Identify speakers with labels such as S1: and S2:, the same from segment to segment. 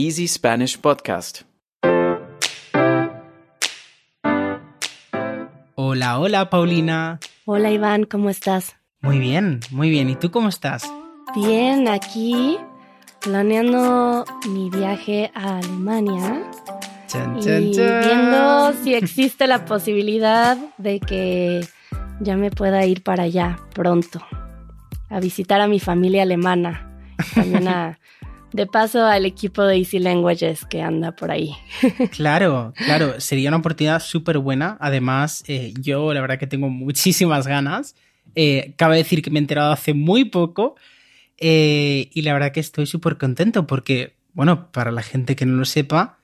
S1: Easy Spanish Podcast.
S2: Hola, hola, Paulina.
S3: Hola Iván, ¿cómo estás?
S2: Muy bien, muy bien. ¿Y tú cómo estás?
S3: Bien, aquí planeando mi viaje a Alemania
S2: Chan,
S3: y
S2: chan,
S3: viendo si existe la posibilidad de que ya me pueda ir para allá pronto a visitar a mi familia alemana. También a, de paso al equipo de Easy Languages que anda por ahí.
S2: Claro, claro, sería una oportunidad súper buena. Además, eh, yo la verdad que tengo muchísimas ganas. Eh, cabe decir que me he enterado hace muy poco eh, y la verdad que estoy súper contento porque, bueno, para la gente que no lo sepa,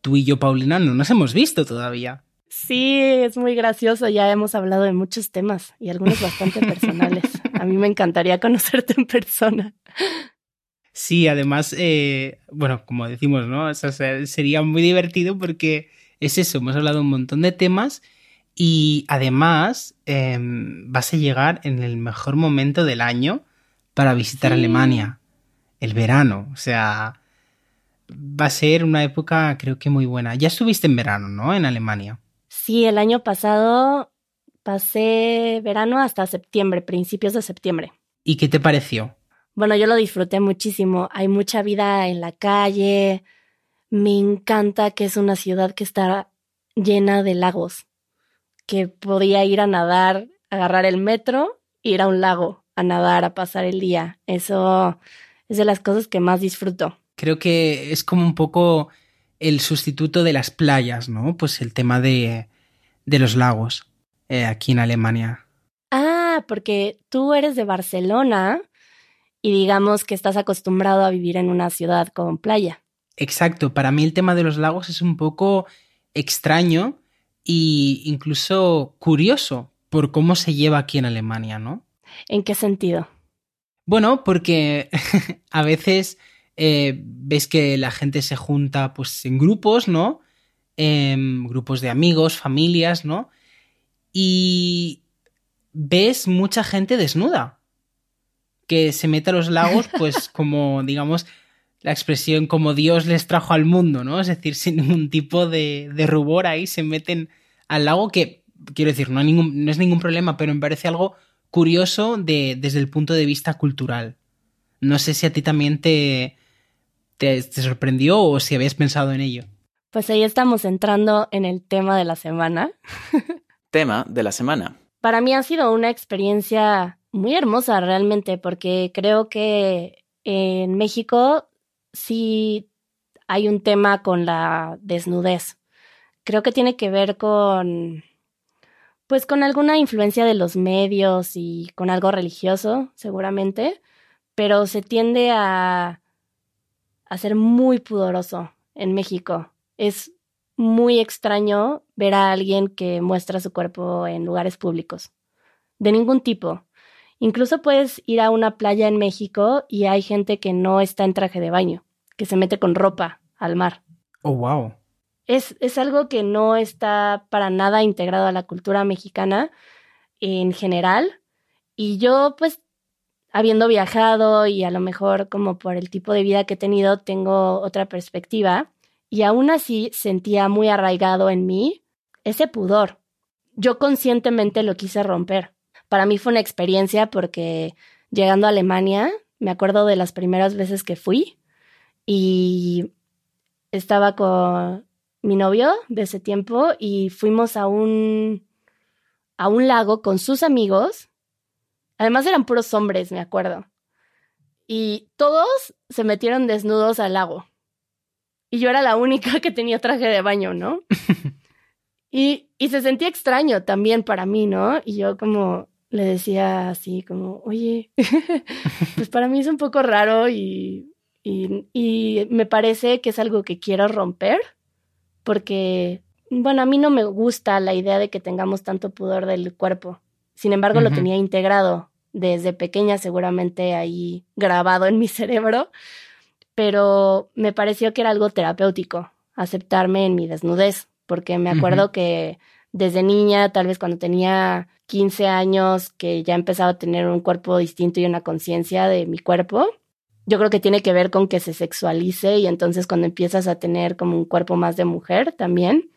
S2: tú y yo, Paulina, no nos hemos visto todavía.
S3: Sí, es muy gracioso. Ya hemos hablado de muchos temas y algunos bastante personales. A mí me encantaría conocerte en persona.
S2: Sí, además, eh, bueno, como decimos, ¿no? O sea, se- sería muy divertido porque es eso, hemos hablado un montón de temas y además em, vas a llegar en el mejor momento del año para visitar
S3: Sí.
S2: Alemania, el verano, o sea, va a ser una época creo que muy buena. Ya estuviste en verano, ¿no? En Alemania.
S3: Sí, el año pasado pasé verano hasta septiembre, principios de septiembre.
S2: ¿Y qué te pareció?
S3: Bueno, yo lo disfruté muchísimo. Hay mucha vida en la calle. Me encanta que es una ciudad que está llena de lagos. Que podía ir a nadar, agarrar el metro, ir a un lago a nadar, a pasar el día. Eso es de las cosas que más disfruto.
S2: Creo que es como un poco el sustituto de las playas, ¿no? Pues el tema de, de los lagos eh, aquí en Alemania.
S3: Ah, porque tú eres de Barcelona y digamos que estás acostumbrado a vivir en una ciudad con playa.
S2: Exacto, para mí el tema de los lagos es un poco extraño e incluso curioso por cómo se lleva aquí en Alemania, ¿no?
S3: ¿En qué sentido?
S2: Bueno, porque a veces eh, ves que la gente se junta pues en grupos, ¿no? Em, grupos de amigos, familias, ¿no? Y ves mucha gente desnuda que se mete a los lagos, pues como, digamos, la expresión como Dios les trajo al mundo, ¿no? Es decir, sin ningún tipo de, de rubor ahí se meten al lago que, quiero decir, no, hay ningún, no es ningún problema, pero me parece algo curioso de, desde el punto de vista cultural. No sé si a ti también te, te, te sorprendió o si habías pensado en ello.
S3: Pues ahí estamos entrando en el tema de la semana.
S1: Tema de la semana.
S3: Para mí ha sido una experiencia muy hermosa realmente porque creo que en México sí hay un tema con la desnudez. Creo que tiene que ver con pues con alguna influencia de los medios y con algo religioso, seguramente, pero se tiende a, a ser muy pudoroso en México. Es muy extraño ver a alguien que muestra su cuerpo en lugares públicos, de ningún tipo. Incluso puedes ir a una playa en México y hay gente que no está en traje de baño, que se mete con ropa al mar.
S2: Oh, wow.
S3: Es, es algo que no está para nada integrado a la cultura mexicana en general. Y yo, pues, habiendo viajado y a lo mejor como por el tipo de vida que he tenido, tengo otra perspectiva. Y aún así sentía muy arraigado en mí ese pudor. Yo conscientemente lo quise romper. Para mí fue una experiencia porque llegando a Alemania, me acuerdo de las primeras veces que fui y estaba con mi novio de ese tiempo y fuimos a un a un lago con sus amigos. Además eran puros hombres, me acuerdo. Y todos se metieron desnudos al lago. Y yo era la única que tenía traje de baño, ¿no? y, y se sentía extraño también para mí, ¿no? Y yo como le decía así como, oye, pues para mí es un poco raro y, y, y me parece que es algo que quiero romper porque, bueno, a mí no me gusta la idea de que tengamos tanto pudor del cuerpo. Sin embargo, lo tenía integrado desde pequeña, seguramente ahí grabado en mi cerebro, pero me pareció que era algo terapéutico aceptarme en mi desnudez, porque me acuerdo que desde niña, tal vez cuando tenía 15 años, que ya empezaba a tener un cuerpo distinto y una conciencia de mi cuerpo, yo creo que tiene que ver con que se sexualice y entonces cuando empiezas a tener como un cuerpo más de mujer también.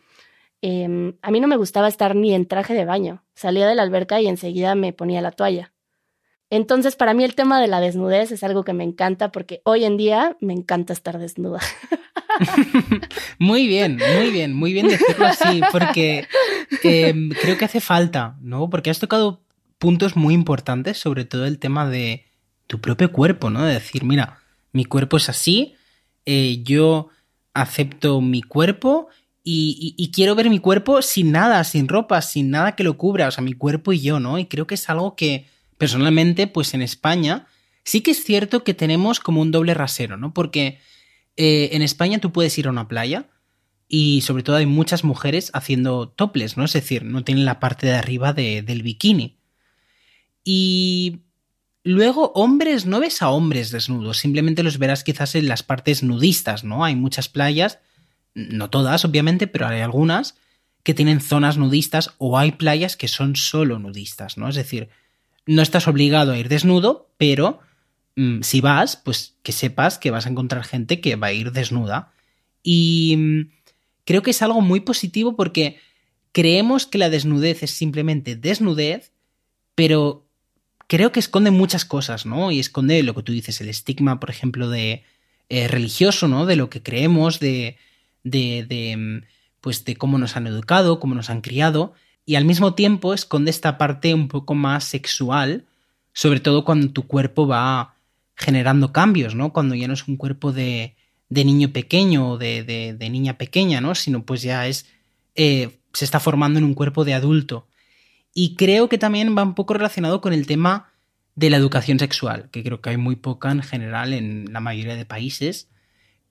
S3: Em, a mí no me gustaba estar ni en traje de baño. Salía de la alberca y enseguida me ponía la toalla. Entonces, para mí el tema de la desnudez es algo que me encanta porque hoy en día me encanta estar desnuda.
S2: muy bien, muy bien, muy bien decirlo así, porque em, creo que hace falta, ¿no? Porque has tocado puntos muy importantes, sobre todo el tema de tu propio cuerpo, ¿no? De decir, mira, mi cuerpo es así, eh, yo acepto mi cuerpo y, y, quiero ver mi cuerpo sin nada, sin ropa, sin nada que lo cubra, o sea, mi cuerpo y yo, ¿no? Y creo que es algo que personalmente, pues en España, sí que es cierto que tenemos como un doble rasero, ¿no? Porque eh, en España tú puedes ir a una playa y sobre todo hay muchas mujeres haciendo toples, ¿no? Es decir, no tienen la parte de arriba del bikini. Y luego hombres, no ves a hombres desnudos, simplemente los verás quizás en las partes nudistas, ¿no? Hay muchas playas, no todas obviamente, pero hay algunas que tienen zonas nudistas o hay playas que son solo nudistas, ¿no? Es decir, no estás obligado a ir desnudo, pero si vas, pues que sepas que vas a encontrar gente que va a ir desnuda. Y mm, creo que es algo muy positivo porque creemos que la desnudez es simplemente desnudez, pero creo que esconde muchas cosas, ¿no? Y esconde lo que tú dices, el estigma, por ejemplo, de eh, religioso, ¿no? De lo que creemos, de, de, de, mm, pues de cómo nos han educado, cómo nos han criado y al mismo tiempo esconde esta parte un poco más sexual, sobre todo cuando tu cuerpo va generando cambios, ¿no? Cuando ya no es un cuerpo de, de niño pequeño o de, de, niña pequeña, ¿no? Sino pues ya es... Eh, se está formando en un cuerpo de adulto. Y creo que también va un poco relacionado con el tema de la educación sexual, que creo que hay muy poca en general en la mayoría de países.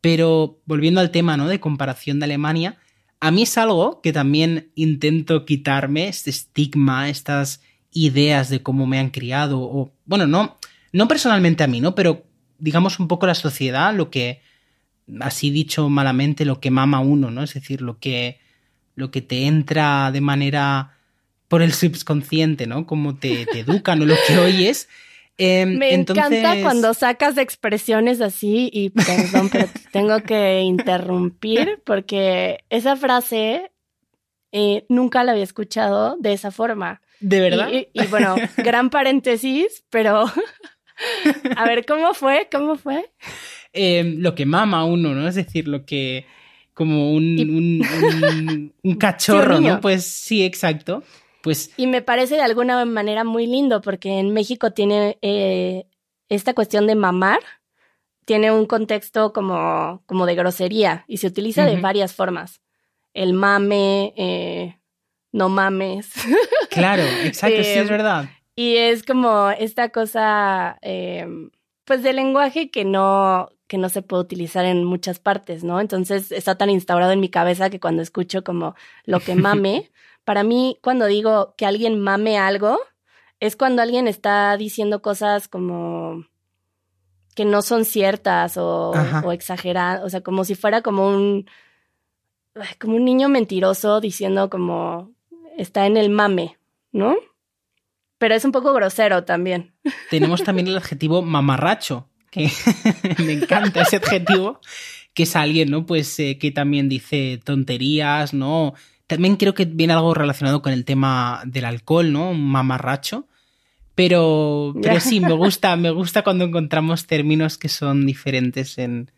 S2: Pero volviendo al tema, ¿no? De comparación de Alemania, a mí es algo que también intento quitarme, este estigma, estas ideas de cómo me han criado, o bueno, no, no personalmente a mí, ¿no? Pero digamos un poco la sociedad, lo que, así dicho malamente, lo que mama uno, ¿no? Es decir, lo que, lo que te entra de manera por el subconsciente, ¿no? Como te, te educan o lo que oyes.
S3: Em, Me encanta cuando sacas expresiones así y perdón, pero tengo que interrumpir porque esa frase eh, nunca la había escuchado de esa forma.
S2: ¿De verdad?
S3: Y, bueno, gran paréntesis, pero a ver, ¿cómo fue? ¿Cómo fue?
S2: Em, lo que mama uno, ¿no? Es decir, lo que como un, un, cachorro, ¿no? Pues sí, exacto. Pues
S3: y me parece de alguna manera muy lindo porque en México tiene eh, esta cuestión de mamar, tiene un contexto como, como de grosería y se utiliza de varias formas. El mame, eh, no mames.
S2: Claro, exacto, sí es em, verdad.
S3: Y es como esta cosa, em, pues de lenguaje que no, que no se puede utilizar en muchas partes, ¿no? Entonces está tan instaurado en mi cabeza que cuando escucho como lo que mame, para mí, cuando digo que alguien mame algo, es cuando alguien está diciendo cosas como que no son ciertas o, o exageradas, o sea, como si fuera como un, como un niño mentiroso diciendo como está en el mame, ¿no? Pero es un poco grosero también.
S2: Tenemos también el adjetivo mamarracho, que me encanta ese adjetivo, que es alguien, ¿no? Pues eh, que también dice tonterías, ¿no? También creo que viene algo relacionado con el tema del alcohol, ¿no? Un mamarracho. Pero, pero sí, me gusta, me gusta cuando encontramos términos que son diferentes en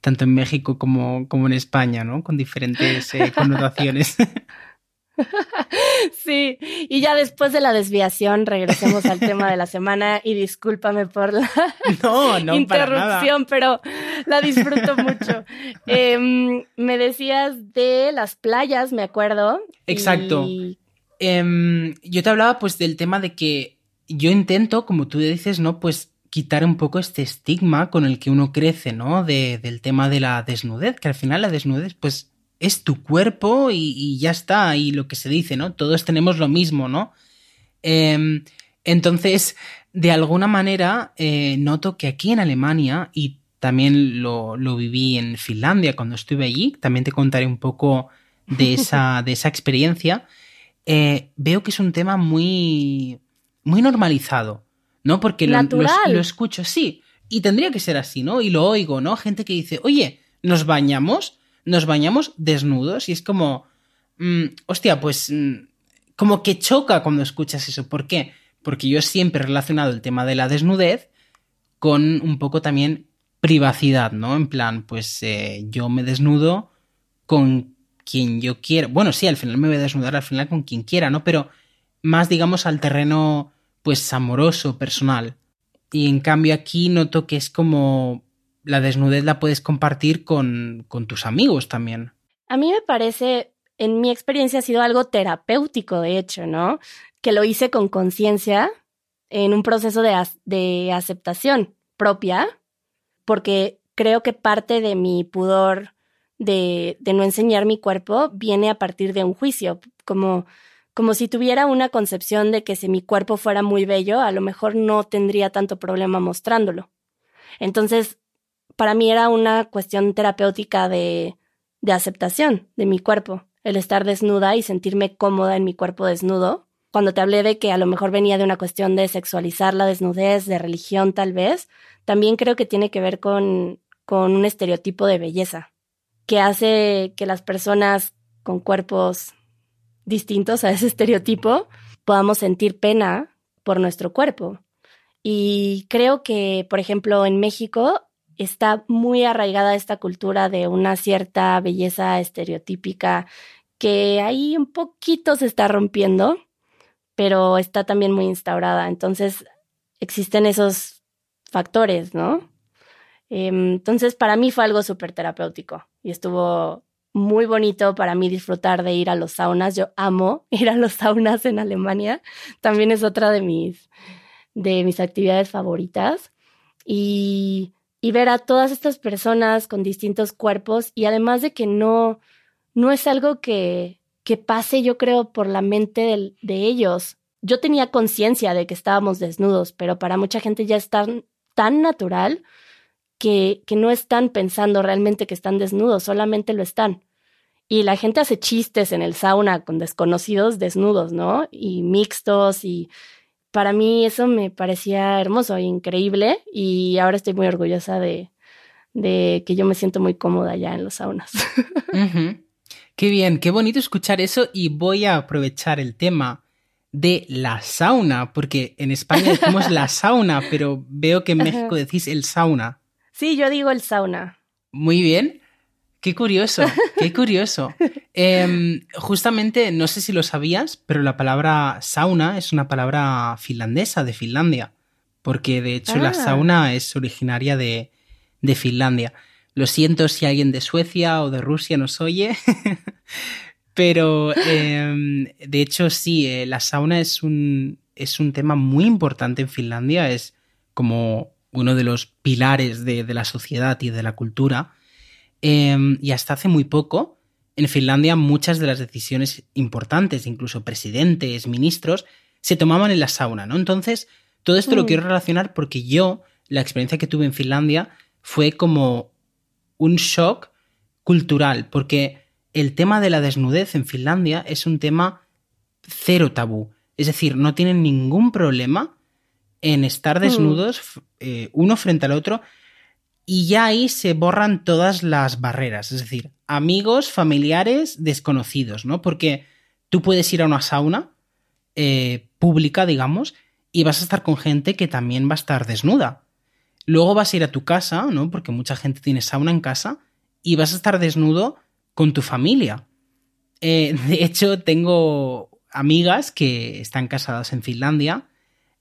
S2: tanto en México como, como en España, ¿no? Con diferentes eh, connotaciones.
S3: Sí, y ya después de la desviación regresemos al tema de la semana y discúlpame por la interrupción, pero la disfruto mucho. Em, me decías de las playas, me acuerdo.
S2: Exacto. Em, yo te hablaba pues del tema de que yo intento, como tú dices, ¿no? Pues quitar un poco este estigma con el que uno crece, ¿no? De, del tema de la desnudez, que al final la desnudez pues es tu cuerpo y, ya está, y lo que se dice, ¿no? Todos tenemos lo mismo, ¿no? Em, entonces, de alguna manera, eh, noto que aquí en Alemania, y también lo, viví en Finlandia cuando estuve allí, también te contaré un poco de esa, de esa experiencia, eh, veo que es un tema muy, muy normalizado, ¿no? Porque lo, lo, escucho, sí, Y tendría que ser así, ¿no? Y lo oigo, ¿no? Gente que dice, oye, ¿nos bañamos? ¿Nos bañamos desnudos? Y es como, mm, hostia, pues mm, como que choca cuando escuchas eso. ¿Por qué? Porque yo siempre he relacionado el tema de la desnudez con un poco también privacidad, ¿no? En plan, pues eh, yo me desnudo con quien yo quiera. Bueno, sí, al final me voy a desnudar al final con quien quiera, ¿no? Pero más, digamos, al terreno, pues, amoroso, personal. Y en cambio aquí noto que es como la desnudez la puedes compartir con, con tus amigos también.
S3: A mí me parece, en mi experiencia ha sido algo terapéutico, de hecho, ¿no? Que lo hice con conciencia en un proceso de, de aceptación propia, porque creo que parte de mi pudor de, de, no enseñar mi cuerpo viene a partir de un juicio, como, como si tuviera una concepción de que si mi cuerpo fuera muy bello, a lo mejor no tendría tanto problema mostrándolo. Entonces, para mí era una cuestión terapéutica de, aceptación de mi cuerpo, el estar desnuda y sentirme cómoda en mi cuerpo desnudo. Cuando te hablé de que a lo mejor venía de una cuestión de sexualizar la desnudez, de religión tal vez, también creo que tiene que ver con, con un estereotipo de belleza que hace que las personas con cuerpos distintos a ese estereotipo podamos sentir pena por nuestro cuerpo. Y creo que, por ejemplo, en México está muy arraigada esta cultura de una cierta belleza estereotípica que ahí un poquito se está rompiendo, pero está también muy instaurada. Entonces, existen esos factores, ¿no? Em, entonces, para mí fue algo súper terapéutico y estuvo muy bonito para mí disfrutar de ir a los saunas. Yo amo ir a los saunas en Alemania. También es otra de mis, de mis actividades favoritas. Y, y ver a todas estas personas con distintos cuerpos y además de que no, no es algo que, que pase, yo creo, por la mente de, de ellos. Yo tenía conciencia de que estábamos desnudos, pero para mucha gente ya es tan, tan natural que, que no están pensando realmente que están desnudos, solamente lo están. Y la gente hace chistes en el sauna con desconocidos desnudos, ¿no? Y mixtos y para mí eso me parecía hermoso e increíble y ahora estoy muy orgullosa de, de que yo me siento muy cómoda ya en los saunas.
S2: Qué bien, qué bonito escuchar eso y voy a aprovechar el tema de la sauna, porque en España decimos la sauna, pero veo que en México decís el sauna.
S3: Sí, yo digo el sauna.
S2: Muy bien. Qué curioso, qué curioso. Em, justamente, no sé si lo sabías, pero la palabra sauna es una palabra finlandesa, de Finlandia, porque de hecho la ah. sauna es originaria de, de, Finlandia. Lo siento si alguien de Suecia o de Rusia nos oye, pero em, de hecho sí, eh, la sauna es un, es un tema muy importante en Finlandia, es como uno de los pilares de, la sociedad y de la cultura. Em, y hasta hace muy poco, en Finlandia muchas de las decisiones importantes, incluso presidentes, ministros, se tomaban en la sauna, ¿no? Entonces, todo esto lo mm. quiero relacionar porque yo, la experiencia que tuve en Finlandia fue como un shock cultural, porque el tema de la desnudez en Finlandia es un tema cero tabú. Es decir, no tienen ningún problema en estar mm. desnudos eh, uno frente al otro y ya ahí se borran todas las barreras, es decir, amigos, familiares, desconocidos, ¿no? Porque tú puedes ir a una sauna eh, pública, digamos, y vas a estar con gente que también va a estar desnuda. Luego vas a ir a tu casa, ¿no? Porque mucha gente tiene sauna en casa, y vas a estar desnudo con tu familia. Eh, de hecho, tengo amigas que están casadas en Finlandia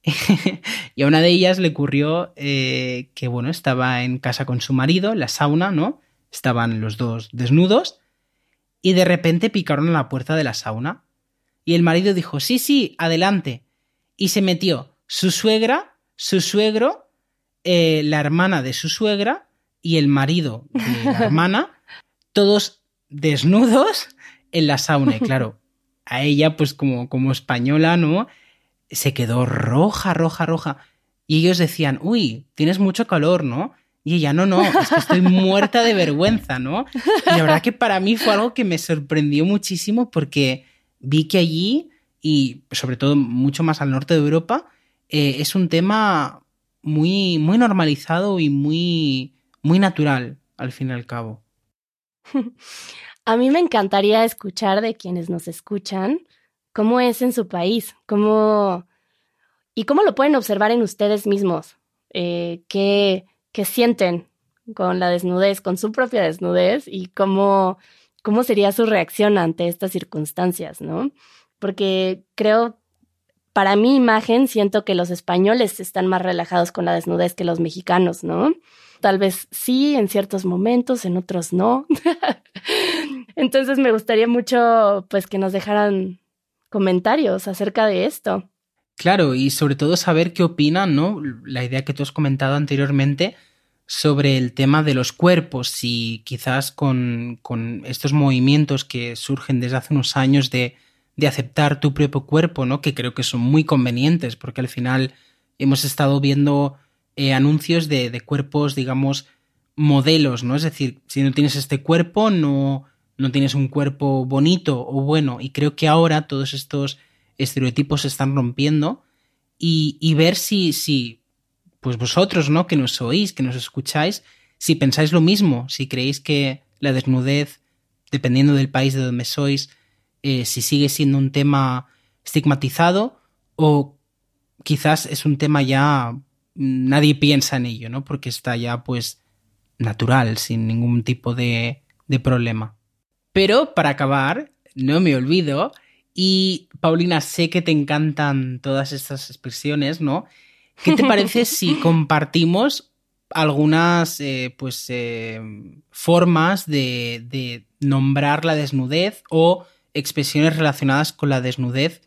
S2: y a una de ellas le ocurrió eh, que, bueno, estaba en casa con su marido, en la sauna, ¿no? Estaban los dos desnudos y de repente picaron a la puerta de la sauna. Y el marido dijo, sí, sí, adelante. Y se metió su suegra, su suegro, eh, la hermana de su suegra y el marido de la hermana, todos desnudos en la sauna. Y claro, a ella, pues como, como española, ¿no? Se quedó roja, roja, roja. Y ellos decían, uy, tienes mucho calor, ¿no? Y ella, no, no, es que estoy muerta de vergüenza, ¿no? Y la verdad que para mí fue algo que me sorprendió muchísimo porque vi que allí, y sobre todo mucho más al norte de Europa, eh, es un tema muy, muy normalizado y muy, muy natural, al fin y al cabo.
S3: A mí me encantaría escuchar de quienes nos escuchan cómo es en su país, cómo y cómo lo pueden observar en ustedes mismos, eh, qué, qué sienten con la desnudez, con su propia desnudez y cómo, cómo sería su reacción ante estas circunstancias, ¿no? Porque creo, para mi imagen, siento que los españoles están más relajados con la desnudez que los mexicanos, ¿no? Tal vez sí, en ciertos momentos, en otros no. Entonces me gustaría mucho, pues, que nos dejaran comentarios acerca de esto.
S2: Claro, y sobre todo saber qué opinan, ¿no? La idea que tú has comentado anteriormente sobre el tema de los cuerpos, si quizás con, con estos movimientos que surgen desde hace unos años de, de aceptar tu propio cuerpo, ¿no? Que creo que son muy convenientes, porque al final hemos estado viendo eh, anuncios de, de, cuerpos, digamos, modelos, ¿no? Es decir, si no tienes este cuerpo, no, no tienes un cuerpo bonito o bueno. Y creo que ahora todos estos estereotipos se están rompiendo y, y ver si, si, pues vosotros, ¿no? Que nos oís, que nos escucháis, si pensáis lo mismo, si creéis que la desnudez, dependiendo del país de donde sois, eh, si sigue siendo un tema estigmatizado o quizás es un tema ya nadie piensa en ello, ¿no? Porque está ya pues natural, sin ningún tipo de, de problema. Pero para acabar, no me olvido y Paulina, sé que te encantan todas estas expresiones, ¿no? ¿Qué te parece si compartimos algunas eh, pues eh, formas de, de, nombrar la desnudez o expresiones relacionadas con la desnudez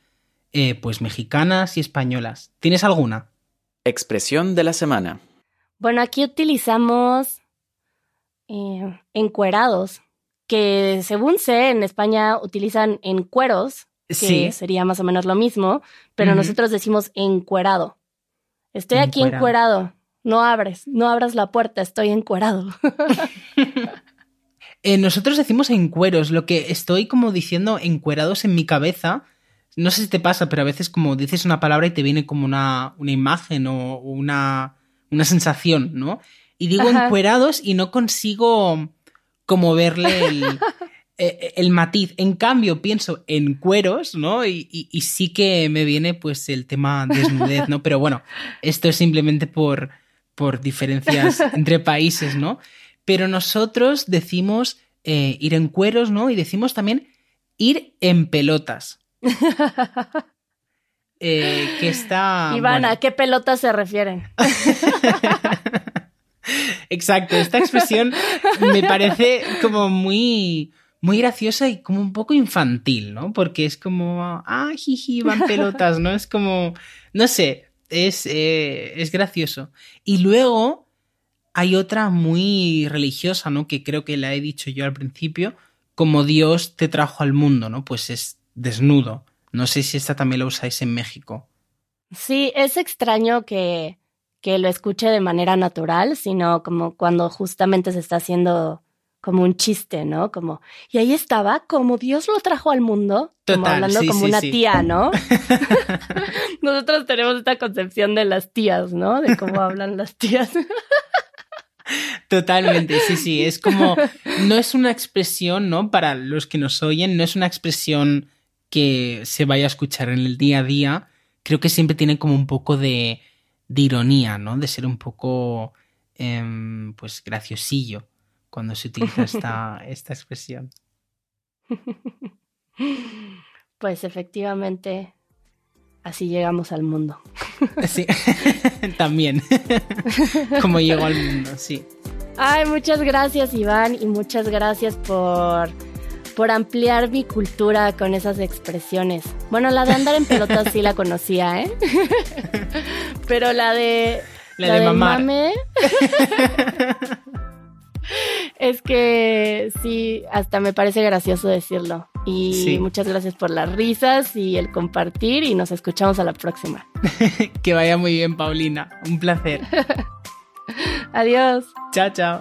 S2: eh, pues mexicanas y españolas? ¿Tienes alguna?
S1: Expresión de la semana.
S3: Bueno, aquí utilizamos encuerados, que según sé en España utilizan encueros que sí. sería más o menos lo mismo, pero uh -huh. nosotros decimos encuerado. Estoy aquí encuerado. No abres, no abras la puerta, estoy encuerado.
S2: eh, nosotros decimos encueros, lo que estoy como diciendo encuerados en mi cabeza. No sé si te pasa, pero a veces como dices una palabra y te viene como una, una imagen o una, una sensación, ¿no? Y digo Ajá. encuerados y no consigo como verle el, Eh, el matiz. En cambio, pienso en cueros, ¿no? Y, y, y, sí que me viene pues el tema desnudez, ¿no? Pero bueno, esto es simplemente por, por diferencias entre países, ¿no? Pero nosotros decimos eh, ir en cueros, ¿no? Y decimos también ir en pelotas. eh, que está...
S3: Bueno. ¿a qué pelotas se refieren?
S2: Exacto, esta expresión me parece como muy muy graciosa y como un poco infantil, ¿no? Porque es como, ah, jiji, van pelotas, ¿no? Es como, no sé, es, eh, es gracioso. Y luego hay otra muy religiosa, ¿no? Que creo que la he dicho yo al principio, como Dios te trajo al mundo, ¿no? Pues es desnudo. No sé si esta también la usáis en México.
S3: Sí, es extraño que, que lo escuche de manera natural, sino como cuando justamente se está haciendo como un chiste, ¿no? Como, y ahí estaba, como Dios lo trajo al mundo,
S2: Total,
S3: como hablando
S2: sí,
S3: como
S2: sí,
S3: una
S2: sí.
S3: tía, ¿no? Nosotros tenemos esta concepción de las tías, ¿no? De cómo hablan las tías.
S2: Totalmente, sí, sí. Es como, no es una expresión, ¿no? Para los que nos oyen, no es una expresión que se vaya a escuchar en el día a día. Creo que siempre tiene como un poco de, de ironía, ¿no? De ser un poco, eh, pues, graciosillo cuando se utiliza esta, esta expresión.
S3: Pues efectivamente, así llegamos al mundo.
S2: Sí, también. Como llegó al mundo, sí.
S3: Ay, muchas gracias Iván y muchas gracias por, por ampliar mi cultura con esas expresiones. Bueno, la de andar en pelotas sí la conocía, ¿eh? Pero la de...
S2: La, la de, de mamar.
S3: Mame, es que sí, hasta me parece gracioso decirlo. Y sí. muchas gracias por las risas y el compartir y nos escuchamos a la próxima.
S2: que vaya muy bien, Paulina. Un placer.
S3: Adiós.
S2: Chao, chao.